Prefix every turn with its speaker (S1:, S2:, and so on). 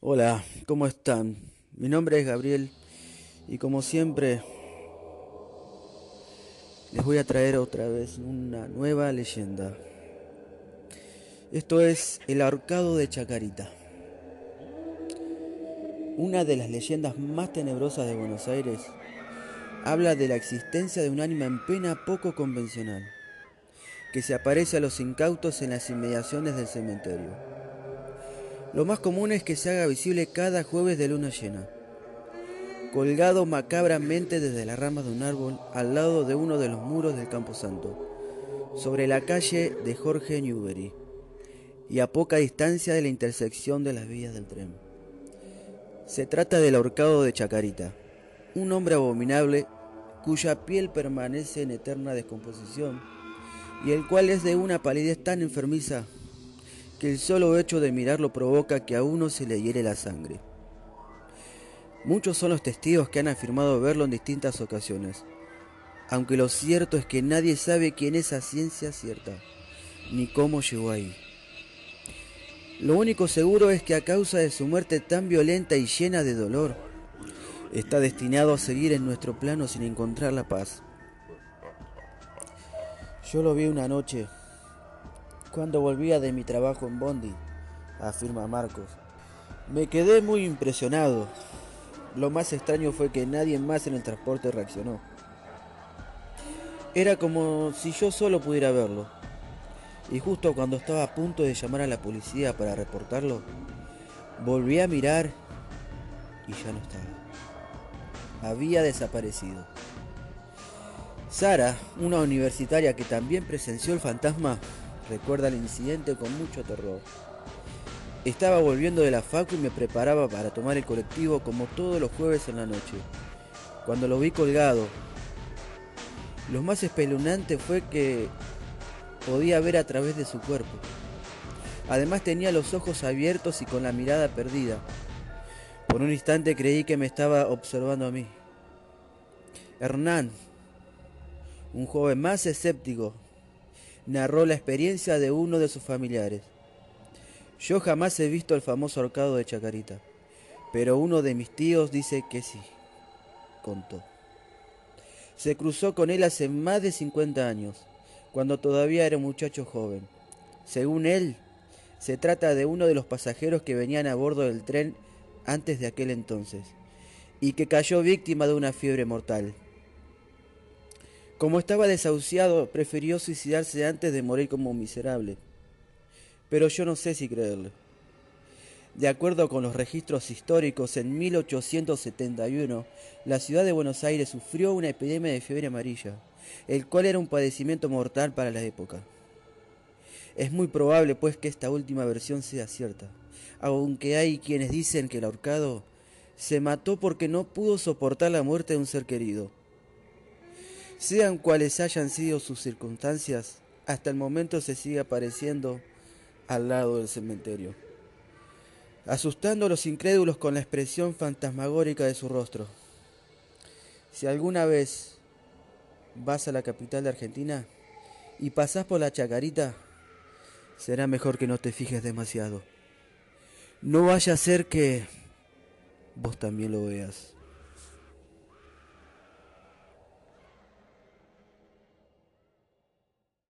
S1: Hola, ¿cómo están? Mi nombre es Gabriel y como siempre les voy a traer otra vez una nueva leyenda. Esto es el ahorcado de Chacarita. Una de las leyendas más tenebrosas de Buenos Aires habla de la existencia de un ánima en pena poco convencional que se aparece a los incautos en las inmediaciones del cementerio. Lo más común es que se haga visible cada jueves de luna llena, colgado macabramente desde las ramas de un árbol al lado de uno de los muros del Camposanto, sobre la calle de Jorge Newbery y a poca distancia de la intersección de las vías del tren. Se trata del ahorcado de Chacarita, un hombre abominable cuya piel permanece en eterna descomposición y el cual es de una palidez tan enfermiza que el solo hecho de mirarlo provoca que a uno se le hiere la sangre. Muchos son los testigos que han afirmado verlo en distintas ocasiones, aunque lo cierto es que nadie sabe quién es a ciencia cierta, ni cómo llegó ahí. Lo único seguro es que a causa de su muerte tan violenta y llena de dolor, está destinado a seguir en nuestro plano sin encontrar la paz. Yo lo vi una noche cuando volvía de mi trabajo en Bondi, afirma Marcos. Me quedé muy impresionado. Lo más extraño fue que nadie más en el transporte reaccionó. Era como si yo solo pudiera verlo. Y justo cuando estaba a punto de llamar a la policía para reportarlo, volví a mirar y ya no estaba. Había desaparecido. Sara, una universitaria que también presenció el fantasma, Recuerda el incidente con mucho terror. Estaba volviendo de la facu y me preparaba para tomar el colectivo como todos los jueves en la noche. Cuando lo vi colgado, lo más espeluznante fue que podía ver a través de su cuerpo. Además tenía los ojos abiertos y con la mirada perdida. Por un instante creí que me estaba observando a mí. Hernán, un joven más escéptico, narró la experiencia de uno de sus familiares. Yo jamás he visto el famoso ahorcado de Chacarita, pero uno de mis tíos dice que sí, contó. Se cruzó con él hace más de 50 años, cuando todavía era un muchacho joven. Según él, se trata de uno de los pasajeros que venían a bordo del tren antes de aquel entonces, y que cayó víctima de una fiebre mortal. Como estaba desahuciado, prefirió suicidarse antes de morir como miserable. Pero yo no sé si creerle. De acuerdo con los registros históricos, en 1871 la ciudad de Buenos Aires sufrió una epidemia de fiebre amarilla, el cual era un padecimiento mortal para la época. Es muy probable pues que esta última versión sea cierta, aunque hay quienes dicen que el ahorcado se mató porque no pudo soportar la muerte de un ser querido sean cuales hayan sido sus circunstancias, hasta el momento se sigue apareciendo al lado del cementerio, asustando a los incrédulos con la expresión fantasmagórica de su rostro. Si alguna vez vas a la capital de Argentina y pasás por la chacarita, será mejor que no te fijes demasiado. No vaya a ser que vos también lo veas.